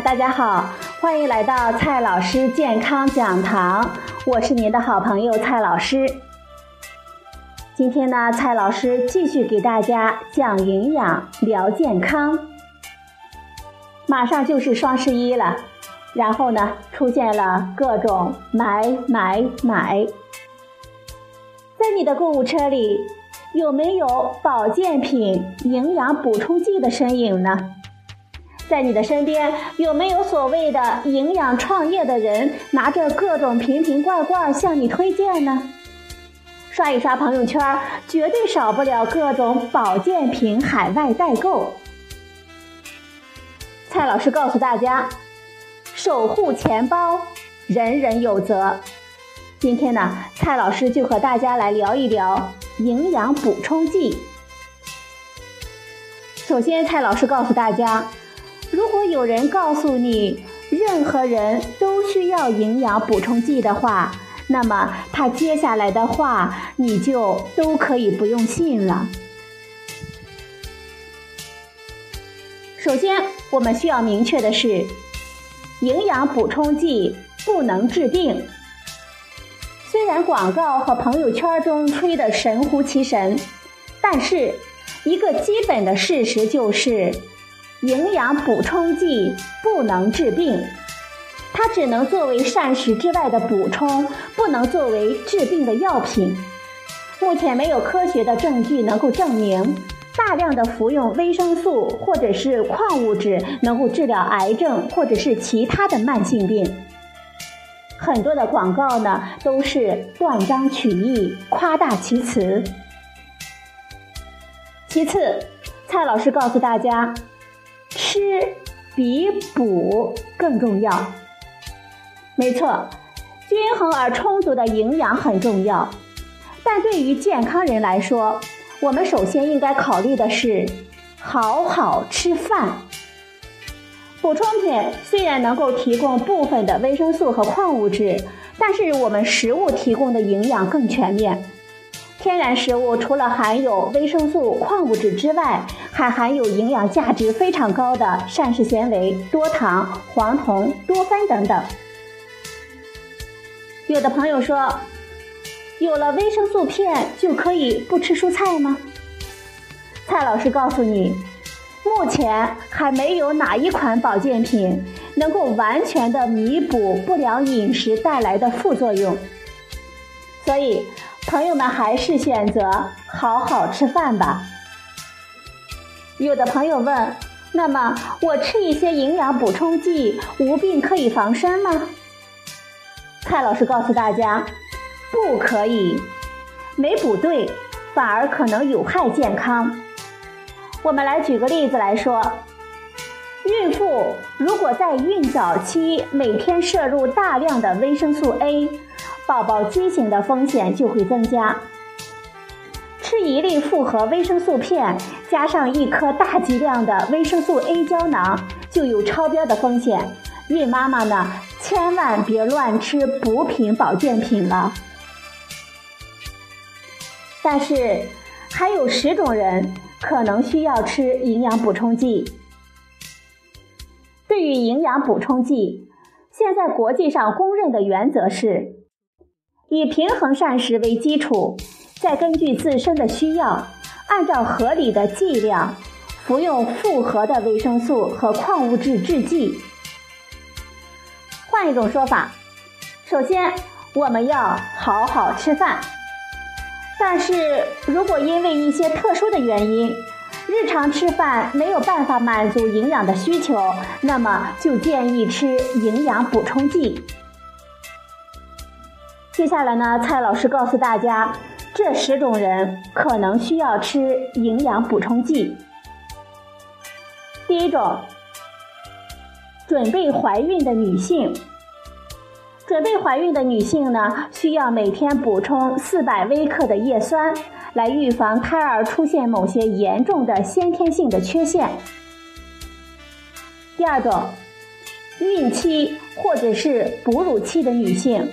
大家好，欢迎来到蔡老师健康讲堂，我是您的好朋友蔡老师。今天呢，蔡老师继续给大家讲营养、聊健康。马上就是双十一了，然后呢，出现了各种买买买，在你的购物车里有没有保健品、营养补充剂的身影呢？在你的身边有没有所谓的营养创业的人，拿着各种瓶瓶罐罐向你推荐呢？刷一刷朋友圈，绝对少不了各种保健品海外代购。蔡老师告诉大家，守护钱包，人人有责。今天呢，蔡老师就和大家来聊一聊营养补充剂。首先，蔡老师告诉大家。如果有人告诉你任何人都需要营养补充剂的话，那么他接下来的话你就都可以不用信了。首先，我们需要明确的是，营养补充剂不能治病。虽然广告和朋友圈中吹得神乎其神，但是一个基本的事实就是。营养补充剂不能治病，它只能作为膳食之外的补充，不能作为治病的药品。目前没有科学的证据能够证明大量的服用维生素或者是矿物质能够治疗癌症或者是其他的慢性病。很多的广告呢都是断章取义、夸大其词。其次，蔡老师告诉大家。吃比补更重要。没错，均衡而充足的营养很重要。但对于健康人来说，我们首先应该考虑的是好好吃饭。补充品虽然能够提供部分的维生素和矿物质，但是我们食物提供的营养更全面。天然食物除了含有维生素、矿物质之外，还含有营养价值非常高的膳食纤维、多糖、黄酮、多酚等等。有的朋友说，有了维生素片就可以不吃蔬菜吗？蔡老师告诉你，目前还没有哪一款保健品能够完全的弥补不良饮食带来的副作用，所以。朋友们还是选择好好吃饭吧。有的朋友问：“那么我吃一些营养补充剂，无病可以防身吗？”蔡老师告诉大家，不可以，没补对，反而可能有害健康。我们来举个例子来说，孕妇如果在孕早期每天摄入大量的维生素 A。宝宝畸形的风险就会增加。吃一粒复合维生素片，加上一颗大剂量的维生素 A 胶囊，就有超标的风险。孕妈妈呢，千万别乱吃补品保健品了。但是，还有十种人可能需要吃营养补充剂。对于营养补充剂，现在国际上公认的原则是。以平衡膳食为基础，再根据自身的需要，按照合理的剂量服用复合的维生素和矿物质制剂。换一种说法，首先我们要好好吃饭，但是如果因为一些特殊的原因，日常吃饭没有办法满足营养的需求，那么就建议吃营养补充剂。接下来呢，蔡老师告诉大家，这十种人可能需要吃营养补充剂。第一种，准备怀孕的女性。准备怀孕的女性呢，需要每天补充四百微克的叶酸，来预防胎儿出现某些严重的先天性的缺陷。第二种，孕期或者是哺乳期的女性。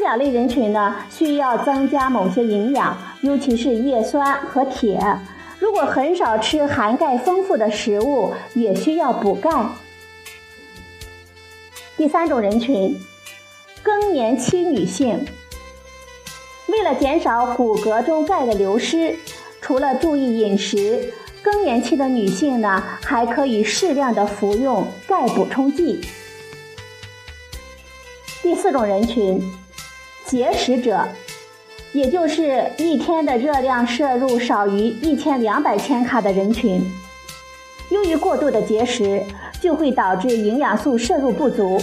这两类人群呢，需要增加某些营养，尤其是叶酸和铁。如果很少吃含钙丰富的食物，也需要补钙。第三种人群，更年期女性。为了减少骨骼中钙的流失，除了注意饮食，更年期的女性呢，还可以适量的服用钙补充剂。第四种人群，节食者，也就是一天的热量摄入少于一千两百千卡的人群。由于过度的节食，就会导致营养素摄入不足，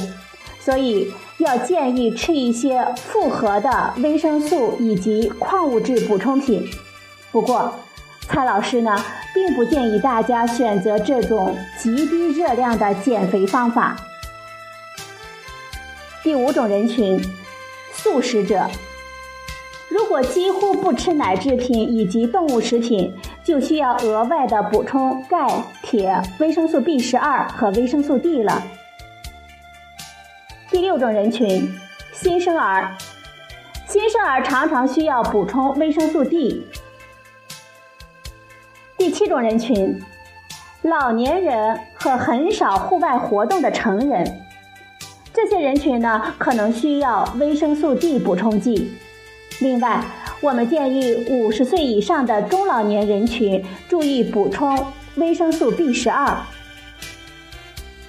所以。要建议吃一些复合的维生素以及矿物质补充品。不过，蔡老师呢，并不建议大家选择这种极低热量的减肥方法。第五种人群，素食者。如果几乎不吃奶制品以及动物食品，就需要额外的补充钙、铁、维生素 B 十二和维生素 D 了。第六种人群，新生儿。新生儿常常需要补充维生素 D。第七种人群，老年人和很少户外活动的成人。这些人群呢，可能需要维生素 D 补充剂。另外，我们建议五十岁以上的中老年人群注意补充维生素 B 十二。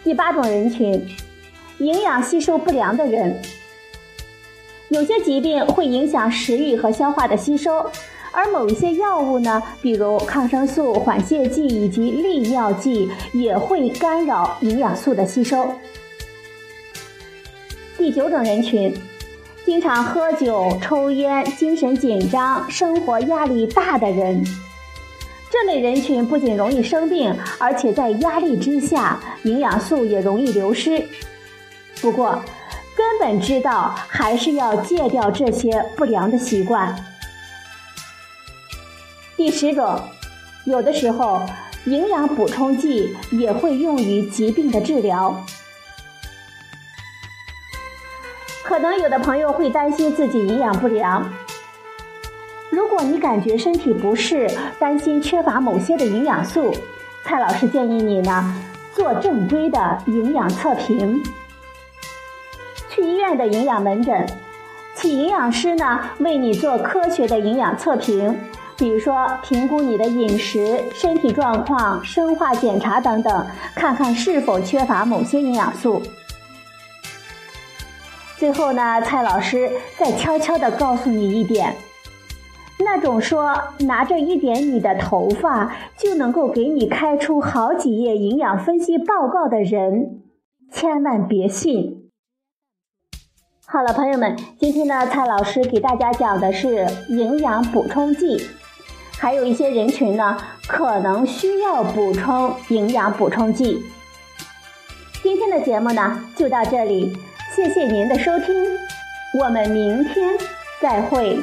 第八种人群。营养吸收不良的人，有些疾病会影响食欲和消化的吸收，而某一些药物呢，比如抗生素、缓泻剂以及利尿剂，也会干扰营养素的吸收。第九种人群，经常喝酒、抽烟、精神紧张、生活压力大的人，这类人群不仅容易生病，而且在压力之下，营养素也容易流失。不过，根本知道还是要戒掉这些不良的习惯。第十种，有的时候营养补充剂也会用于疾病的治疗。可能有的朋友会担心自己营养不良，如果你感觉身体不适，担心缺乏某些的营养素，蔡老师建议你呢做正规的营养测评。去医院的营养门诊，请营养师呢为你做科学的营养测评，比如说评估你的饮食、身体状况、生化检查等等，看看是否缺乏某些营养素。最后呢，蔡老师再悄悄地告诉你一点：那种说拿着一点你的头发就能够给你开出好几页营养分析报告的人，千万别信。好了，朋友们，今天呢，蔡老师给大家讲的是营养补充剂，还有一些人群呢，可能需要补充营养补充剂。今天的节目呢，就到这里，谢谢您的收听，我们明天再会。